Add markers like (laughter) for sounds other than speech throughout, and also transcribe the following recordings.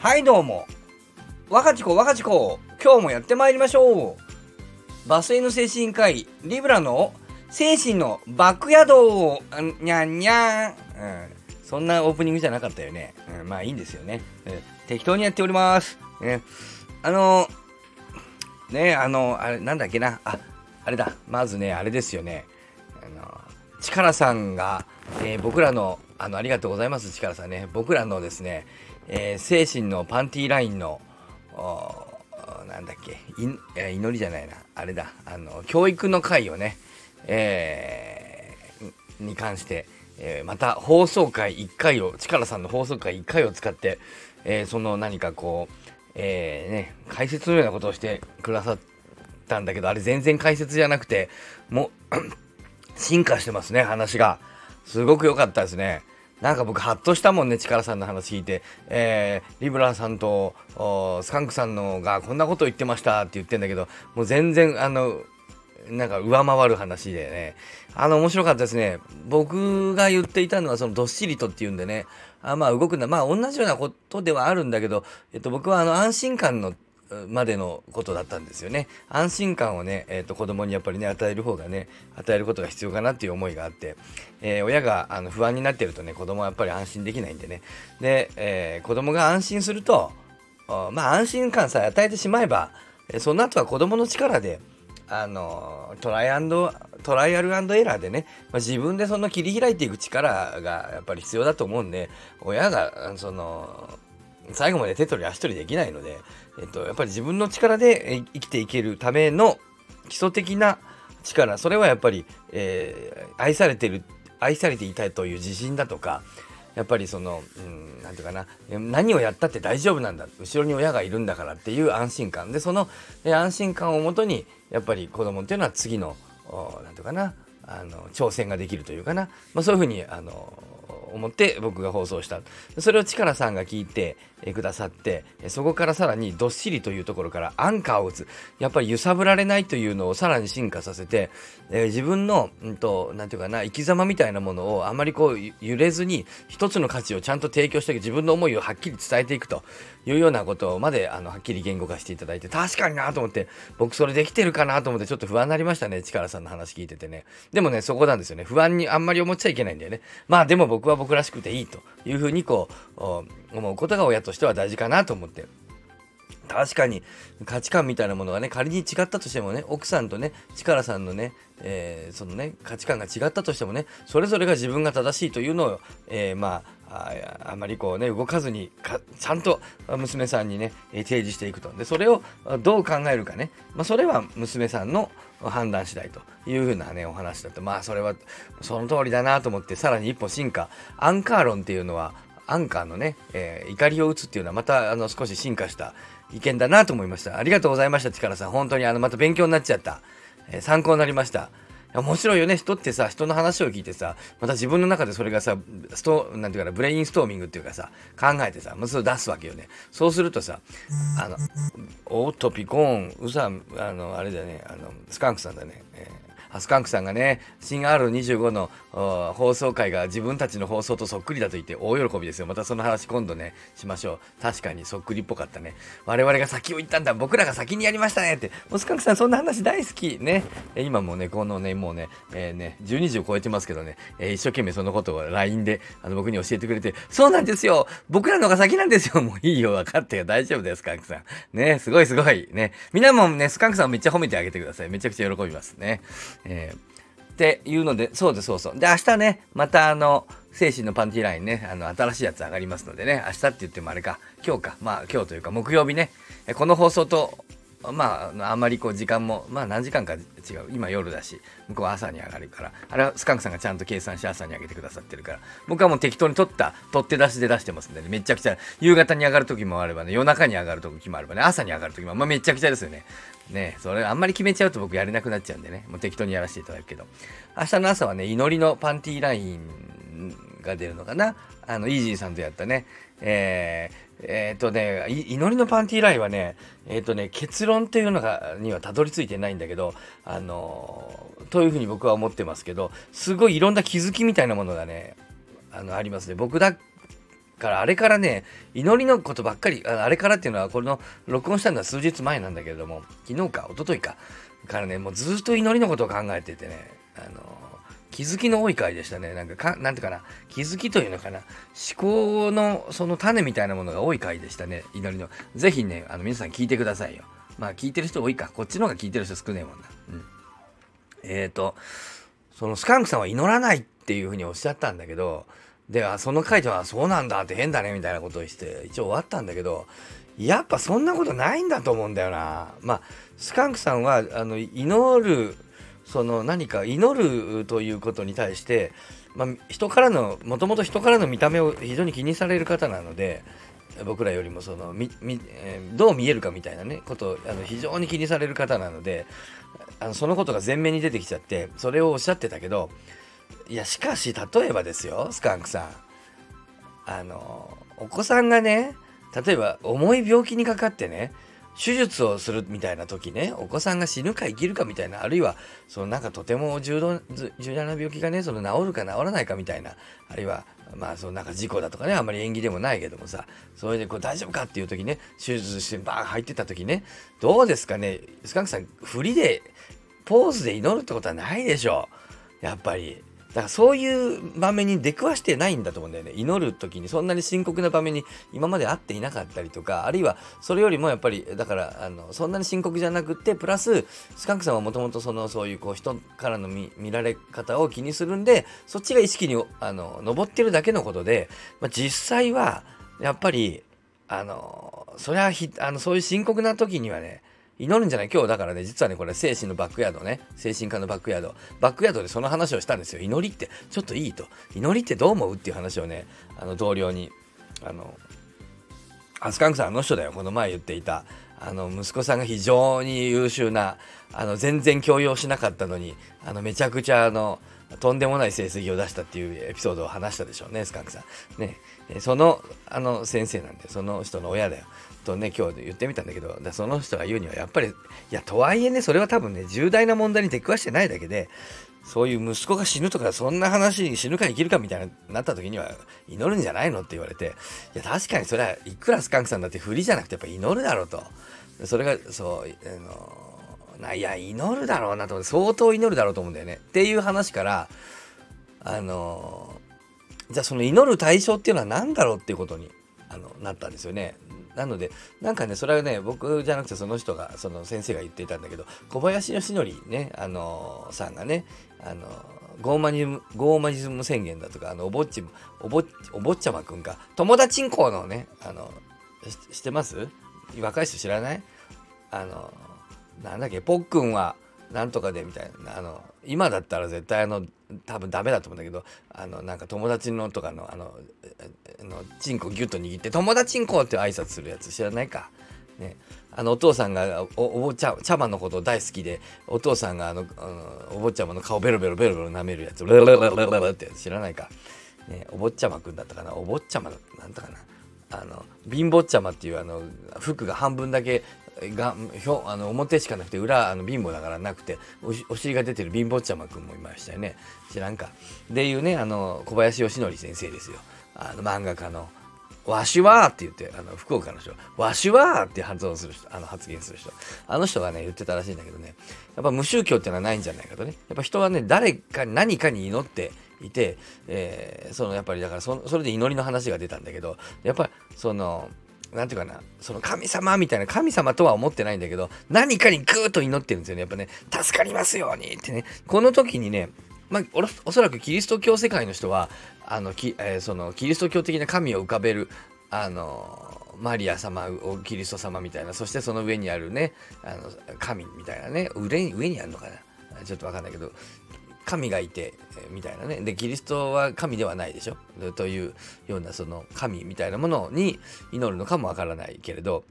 はいどうも。若ちこ若ちこ。今日もやってまいりましょう。バスへの精神科医リブラの精神のバックヤード。にゃんにゃん、うん、そんなオープニングじゃなかったよね、うん、まあいいんですよね、うん、適当にやっております、ね、あのねあのあれなんだっけな。ああれだ。まずねあれですよね。あの力さんが、えー、僕らのあのありがとうございます力さんね。僕らのですね、えー、精神のパンティーラインのなんだっけい祈りじゃないな。あれだ。あの教育の会をね、えー、に関して、えー、また放送回1回を力さんの放送回1回を使って、えー、その何かこう、えーね、解説のようなことをしてくださったんだけどあれ全然解説じゃなくてもう (coughs) 進化してますね話が。すごく良かったですね。なんか僕ハッとしたもんね力さんの話聞いて、えー、リブラさんとスカンクさんのがこんなこと言ってましたって言ってんだけどもう全然あのなんか上回る話でね。あの面白かったですね。僕が言っていたのはそのどっしりとっていうんでね。あまあ動くんだまあ同じようなことではあるんだけど、えっと、僕はあの安心感のまでのことだったんですよね。安心感をね、えーと、子供にやっぱりね、与える方がね、与えることが必要かなっていう思いがあって、えー、親があの不安になってるとね、子供はやっぱり安心できないんでね。で、えー、子供が安心すると、まあ安心感さえ与えてしまえば、その後は子供の力で、あのトライアンドトライアルエラーでね、まあ、自分でその切り開いていく力がやっぱり必要だと思うんで親がその最後まで手取り足取りできないので、えっと、やっぱり自分の力で生きていけるための基礎的な力それはやっぱり、えー、愛されてる愛されていたいという自信だとかやっぱりその何、うん、て言うかな何をやったって大丈夫なんだ後ろに親がいるんだからっていう安心感。でその、安心感をもとにやっぱり子供っていうのは次の何て言うかなあの挑戦ができるというかな、まあ、そういうふうにあの思って僕が放送した。それを力さんが聞いてくださってそこからさらにどっしりというところからアンカーを打つ。やっぱり揺さぶられないというのをさらに進化させて、えー、自分の何、うんと、なんて言うかな生き様みたいなものをあまりこう揺れずに一つの価値をちゃんと提供して自分の思いをはっきり伝えていくというようなことまであのはっきり言語化していただいて確かになと思って僕それできてるかなと思ってちょっと不安になりましたね力さんの話聞いててね。でもねそこなんですよね。不安にあんまり思っちゃいけないんだよね。まあでも僕は僕らしくていいというふうにこう思うことが親としては大事かなと思って。確かに価値観みたいなものがね仮に違ったとしてもね奥さんとね力さんのね、えー、そのね価値観が違ったとしてもねそれぞれが自分が正しいというのを、えー、まあああまりこうね動かずにかちゃんと娘さんにね提示していくとでそれをどう考えるかね、まあ、それは娘さんの判断次第というふうなねお話だとまあそれはその通りだなと思ってさらに一歩進化アンカー論っていうのはアンカーのね、えー、怒りを打つっていうのはまたあの少し進化した意見だなと思いました。ありがとうございました、力さん。本当にあのまた勉強になっちゃった。えー、参考になりました。面白いよね。人ってさ人の話を聞いてさまた自分の中でそれがさストなんていうかなブレインストーミングっていうかさ考えてさまず出すわけよね。そうするとさあのおっとピコーンウサあのあれだねあのスカンクさんだね、えースカンクさんがね、新 R25 の放送回が自分たちの放送とそっくりだと言って大喜びですよ。またその話今度ね、しましょう。確かにそっくりっぽかったね。我々が先を行ったんだ。僕らが先にやりましたねって。もうスカンクさんそんな話大好き。ね。今もね、このね、もうね、えー、ね、12時を超えてますけどね、えー、一生懸命そのことを LINE であの僕に教えてくれて、そうなんですよ僕らのが先なんですよ (laughs) もういいよ、分かってよ。大丈夫です、スカンクさん。ね、すごいすごい。ね。みんなもね、スカンクさんをめっちゃ褒めてあげてください。めちゃくちゃ喜びますね。えー、っていうので、そうです、そうそう。で、明日ね、またあの、精神のパンティーラインね、あの、新しいやつ上がりますのでね、明日って言ってもあれか、今日か、まあ今日というか木曜日ね、この放送とまあ、あんまりこう時間も、まあ何時間か違う。今夜だし、向こうは朝に上がるから。あれはスカンクさんがちゃんと計算して朝に上げてくださってるから。僕はもう適当に取った、取って出しで出してますんでね。めちゃくちゃ、夕方に上がる時もあればね、夜中に上がる時もあればね、朝に上がる時も、まあめちゃくちゃですよね。ねそれあんまり決めちゃうと僕やれなくなっちゃうんでね。もう適当にやらせていただくけど。明日の朝はね、祈りのパンティーラインが出るのかな。あの、イージーさんとやったね。えー、えっ、ー、とね、祈りのパンティーラインはね、えっ、ー、とね、結論っていうのがにはたどり着いてないんだけど、あのー、というふうに僕は思ってますけど、すごいいろんな気づきみたいなものがね、あのありますね。僕だからあれからね祈りのことばっかりあれからっていうのはこの録音したのは数日前なんだけれども昨日か一昨日かからねもうずっと祈りのことを考えててねあの気づきの多い回でしたね。なんかかなんていうかな。気づきというのかな。思考のその種みたいなものが多い回でしたね。祈りの。ぜひねあの皆さん聞いてくださいよ。まあ聞いてる人多いか。こっちの方が聞いてる人少ねえもんな。うん。えっ、ー、とそのスカンクさんは祈らないっていうふうにおっしゃったんだけどではその回ではそうなんだって変だねみたいなことをして一応終わったんだけどやっぱそんなことないんだと思うんだよな。まあスカンクさんはあの祈るその何か祈るということに対して、まあ、人からのもともと人からの見た目を非常に気にされる方なので僕らよりもそのみみ、えー、どう見えるかみたいなねことをあの非常に気にされる方なのであのそのことが前面に出てきちゃってそれをおっしゃってたけどいやしかし例えばですよスカンクさん。あのお子さんがね例えば重い病気にかかってね手術をするみたいな時ねお子さんが死ぬか生きるかみたいなあるいはそのなんかとても重度重大な病気がねその治るか治らないかみたいなあるいはまあそのなんか事故だとかねあんまり縁起でもないけどもさそれでこう大丈夫かっていう時ね手術してバーン入ってた時ねどうですかねスカンクさん振りでポーズで祈るってことはないでしょう。やっぱりだからそういう場面に出くわしてないんだと思うんだよね。祈る時にそんなに深刻な場面に今まで会っていなかったりとか、あるいはそれよりもやっぱり、だからあのそんなに深刻じゃなくて、プラススカンクさんはもともとそのそういうこう人からの見られ方を気にするんで、そっちが意識にあの上ってるだけのことで、まあ、実際はやっぱりあのそれはあのそういう深刻な時にはね祈るんじゃない？今日だからね、実はね、これ精神のバックヤードね、精神科のバックヤード、バックヤードでその話をしたんですよ。祈りってちょっといいと。祈りってどう思う？っていう話をね、あの同僚に、あの、アスカンクさんあの人だよ、この前言っていた。あの息子さんが非常に優秀なあの全然強要しなかったのにあのめちゃくちゃあのとんでもない成績を出したっていうエピソードを話したでしょうねスカンクさん。ねそのあの先生なんでその人の親だよ。とね今日言ってみたんだけどだその人が言うにはやっぱりいやとはいえねそれは多分ね重大な問題に出くわしてないだけでそういう息子が死ぬとかそんな話死ぬか生きるかみたいになった時には祈るんじゃないのって言われていや確かにそれはいくらスカンクさんだって振りじゃなくてやっぱ祈るだろうとそれがそうあのないや祈るだろうなと思って相当祈るだろうと思うんだよね。っていう話からあのじゃあその祈る対象っていうのは何だろうっていうことにあのなったんですよね。なのでなんかねそれはね僕じゃなくてその人がその先生が言っていたんだけど小林義則ねあのさんがねあのゴーマニズムゴーマニズム宣言だとかあのおぼっちお坊ちゃまくんが友達んこのねあのしてます？若い人知らない？あのなんだっけぽっくんはなんとかでみたいなあの今だったら絶対あの多分ダメだと思うんだけどあのなんか友達のとかのあのあのチンコギュッと握って友達んこって挨拶するやつ知らないか。ね、あのお父さんがお坊ちゃ茶葉のこと大好きでお父さんがあのお坊ちゃまの顔ベロベロベロベロ舐めるやつレレレレレレって知らないか、ね、お坊ちゃまくんだったかなお坊ちゃまなんだかなあの貧乏ちゃまっていうあの服が半分だけがひょあの表しかなくて裏あの貧乏だからなくてお尻が出てる貧乏ちゃまくんもいましたよね。知らんか。でいうねあの小林義則先生ですよ。あの漫画家の「わしは」って言ってあの福岡の人「わしは」って発音する人あの発言する人。あの人がね言ってたらしいんだけどね。やっぱ無宗教っていうのはないんじゃないかとね。やっぱ人はね誰かに何かに祈っていて、えー、そのやっぱりだからそそれで祈りの話が出たんだけどやっぱりそのなんていうかな、その神様みたいな、神様とは思ってないんだけど、何かにぐーっと祈ってるんですよね。やっぱね、助かりますようにってね。この時にね、まあ、おそらくキリスト教世界の人は、あの、きえー、そのキリスト教的な神を浮かべる、あのマリア様をキリスト様みたいな、そしてその上にあるね、あの神みたいなね、上上にあるのかなちょっとわかんないけど、神がいて、みたいなね。で、キリストは神ではないでしょ？というようなその神みたいなものに祈るのかもわからないけれど、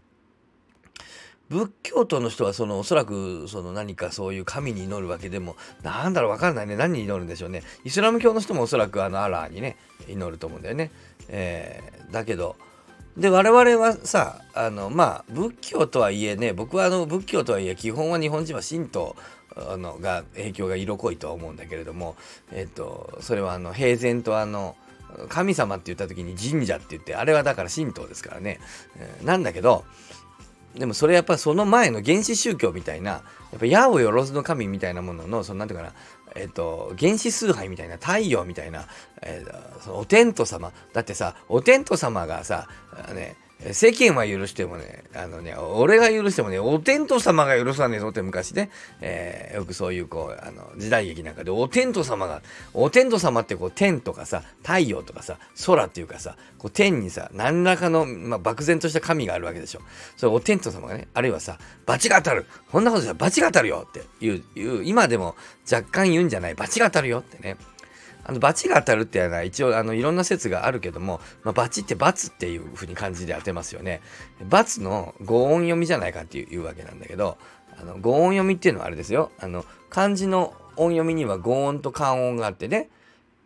仏教徒の人はそのおそらくその何かそういう神に祈るわけでもなんだろうわかんないね。何に祈るんでしょうね。イスラム教の人もおそらくあのアラーにね祈ると思うんだよね、えー、だけどで我々はさあのまあ仏教とはいえね僕はあの仏教とはいえ基本は日本人は神道のが影響が色濃いとは思うんだけれども、えっと、それはあの平然とあの神様って言った時に神社って言ってあれはだから神道ですからね、えー、なんだけどでもそれやっぱその前の原始宗教みたいなやっぱ矢を万の神みたいなもののそのなんていうかなえっ、と原始崇拝みたいな太陽みたいな、えー、そのお天道様。だってさお天道様がさね世間は許してもね、あのね、俺が許してもね、お天道様が許さねえぞって昔ね、えー、よくそういうこう、あの、時代劇なんかで、お天道様が、お天道様ってこう、天とかさ、太陽とかさ、空っていうかさ、こう、天にさ、何らかの、まあ、漠然とした神があるわけでしょ。それお天道様がね、あるいはさ、罰が当たるこんなことじゃ罰が当たるよっていう、いう、今でも若干言うんじゃない罰が当たるよってね。あの罰が当たるっていうのは一応あのいろんな説があるけども、まあ、罰って罰っていうふうに漢字で当てますよね。罰の語音読みじゃないかっていうわけなんだけどあの語音読みっていうのはあれですよあの漢字の音読みには語音と漢音があってね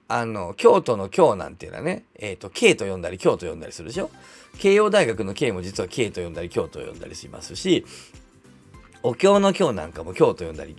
あの京都の京なんていうのはね、えーと、京と読んだり京と読んだりするでしょ？慶応大学の慶も実は慶と読んだり京と読んだりしますしお経の経なんかも京と読んだり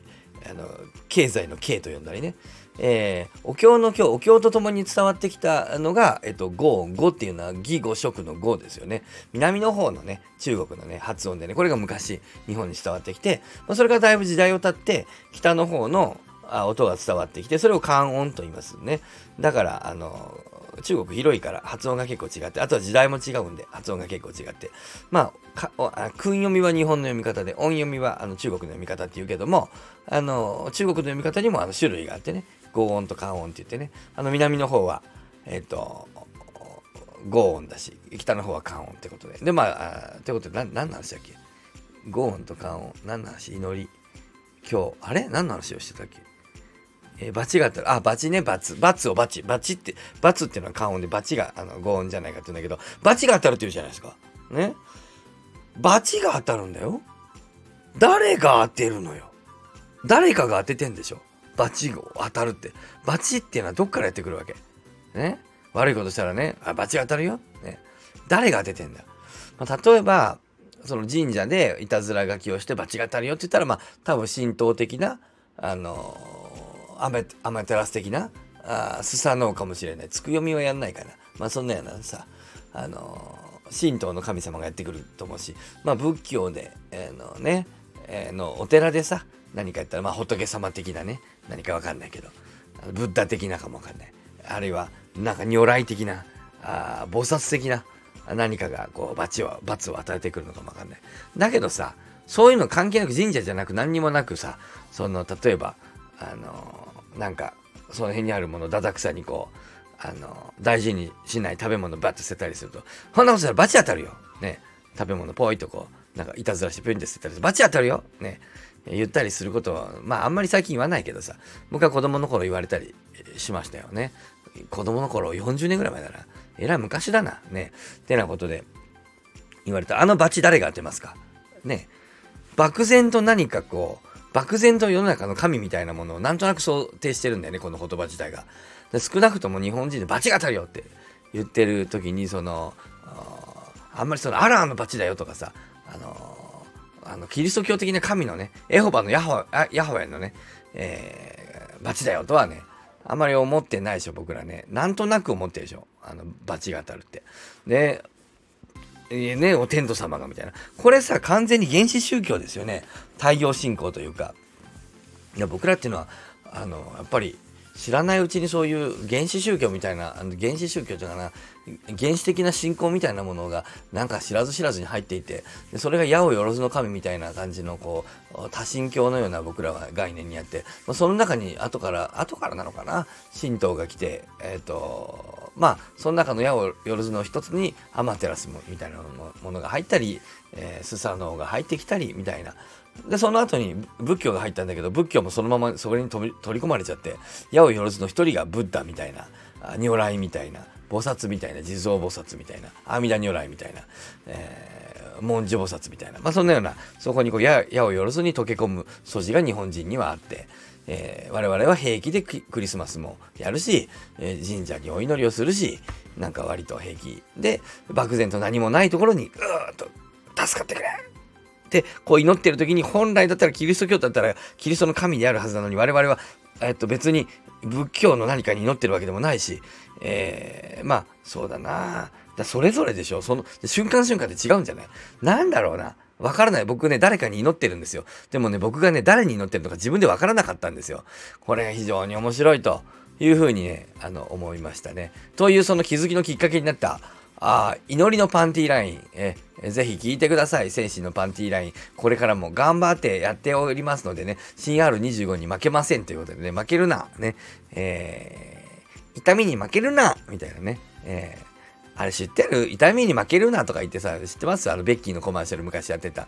あの経済の経と呼んだりねえー、お経の経、お経とともに伝わってきたのが、えっと、語、語っていうのは義語色の語ですよね。南の方のね、中国のね、発音でね、これが昔日本に伝わってきて、まあ、それがだいぶ時代を経って、北の方の音が伝わってきて、それを漢音と言いますね。だから、あの、中国広いから発音が結構違って、あとは時代も違うんで発音が結構違って、まあ、あ訓読みは日本の読み方で、音読みはあの中国の読み方っていうけども、あの中国の読み方にもあの種類があってね、合音と関音って言ってね。あの南の方はえっ、ー、と合音だし北の方は関音ってことで。でまああってことで何何の話だっけ？合音と関音何の話？祈り今日あれ？何の話をしてたっけ？えー、バチがあったら、あ、バチね、バツ。バツをバチ。バチって、バツっていうのは関音で、バチが、あの、合音じゃないかって言うんだけど、バチが当たるって言うじゃないですか。ね。バチが当たるんだよ。誰が当てるのよ。誰かが当ててんでしょ。バチが当たるって。バチっていうのはどっからやってくるわけ。ね。悪いことしたらね、あ、バチが当たるよ。ね。誰が当ててんだよ。まあ、例えば、その神社でいたずら書きをしてバチが当たるよって言ったら、まあ、多分神道的な、あのー、アメ、アマテラス的な、あスサノオかもしれない。つく読みはやんないかな。まあ、そんなようなさ、あのー、神道の神様がやってくると思うし、まあ、仏教で、えー、のね、えー、のお寺でさ、何かやったら、まあ、仏様的なね、何かわかんないけど、ブッダ的なかもわかんない。あるいは、なんか如来的な、あ菩薩的な何かが、こう、罰を、罰を与えてくるのかもわかんない。だけどさ、そういうの関係なく神社じゃなく何にもなくさ、その、例えば、あの、なんか、その辺にあるものをだだくさにこう、あの、大事にしない食べ物バッと捨てたりすると、こんなことしたら罰当たるよ。ね。食べ物ポイとこう、なんかいたずらしてピュンって捨てたりする、罰当たるよ。ね。言ったりすることは、まああんまり最近言わないけどさ、僕は子供の頃言われたりしましたよね。子供の頃40年ぐらい前だな。えらい昔だな。ね。ってなことで言われた。あのバチ誰が当てますか？ね。漠然と何かこう、漠然と世の中の神みたいなものをなんとなく想定してるんだよね、この言葉自体が。少なくとも日本人でバチが当たるよって言ってる時に、その、あんまりそのアラーのバチだよとかさ、あのあの、キリスト教的な神のね、エホバのヤホヤホヤのね、えー、バチだよとはね、あんまり思ってないでしょ、僕らね。なんとなく思ってるでしょ。あの、バチが当たるって。で、えね、お天道様がみたいな。これさ、完全に原始宗教ですよね。太陽信仰というか。いや、僕らっていうのは、あの、やっぱり、知らないうちにそういう原始宗教みたいな、あの原始宗教というかな、原始的な信仰みたいなものがなんか知らず知らずに入っていてでそれが矢をよろずの神みたいな感じのこう多神教のような僕らは概念にあって、まあ、その中に後から後からなのかな神道が来てえっ、ー、とまあその中の矢をよろずの一つにアマテラスみたいなものが入ったり、えー、スサノオが入ってきたりみたいな。で、その後に仏教が入ったんだけど、仏教もそのままそこに取り込まれちゃって、矢をよろずの一人がブッダみたいな、如来みたいな、菩薩みたいな地蔵菩薩みたいな阿弥陀如来みたいな、えー、文殊菩薩みたいな、まあ、そんなようなそこにこう矢矢をよろずに溶け込む素地が日本人にはあって、えー、我々は平気でクリスマスもやるし、えー、神社にお祈りをするしなんか割と平気で漠然と何もないところにうーっと助かってくれってこう祈ってる時に本来だったらキリスト教だったらキリストの神であるはずなのに我々は、えっと、別に仏教の何かに祈ってるわけでもないし、えー、まあ、そうだなだそれぞれでしょ。その、瞬間瞬間で違うんじゃない？なんだろうな。わからない。僕ね、誰かに祈ってるんですよ。でもね、僕がね、誰に祈ってるのか自分でわからなかったんですよ。これが非常に面白いというふうにね、あの、思いましたね。というその気づきのきっかけになった、あ祈りのパンティーライン、え、ぜひ聞いてください。戦士のパンティーライン。これからも頑張ってやっておりますのでね、CR25 に負けませんということでね、負けるな。ね、えー、痛みに負けるなみたいなね、えーあれ知ってる？痛みに負けるなとか言ってさ、知ってます？あの、ベッキーのコマーシャル昔やってた。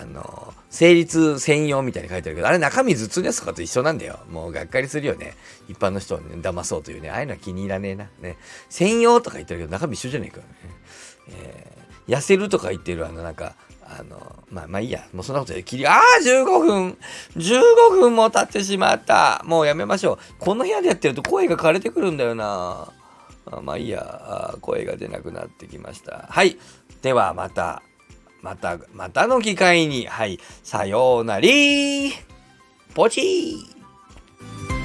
あの、成立専用みたいに書いてあるけど、あれ中身頭痛のやつとかと一緒なんだよ。もうがっかりするよね。一般の人を、ね、騙そうというね。ああいうのは気に入らねえな。ね。専用とか言ってるけど、中身一緒じゃねえか、えー、痩せるとか言ってるあの、なんか、あの、まあ、まあいいや。もうそんなことで切り、ああ !15 分 !15 分も経ってしまったもうやめましょう。この部屋でやってると声が枯れてくるんだよな。あまあいいや声が出なくなってきました。はい。ではまたまたまたの機会に。はい。さようなりポチー。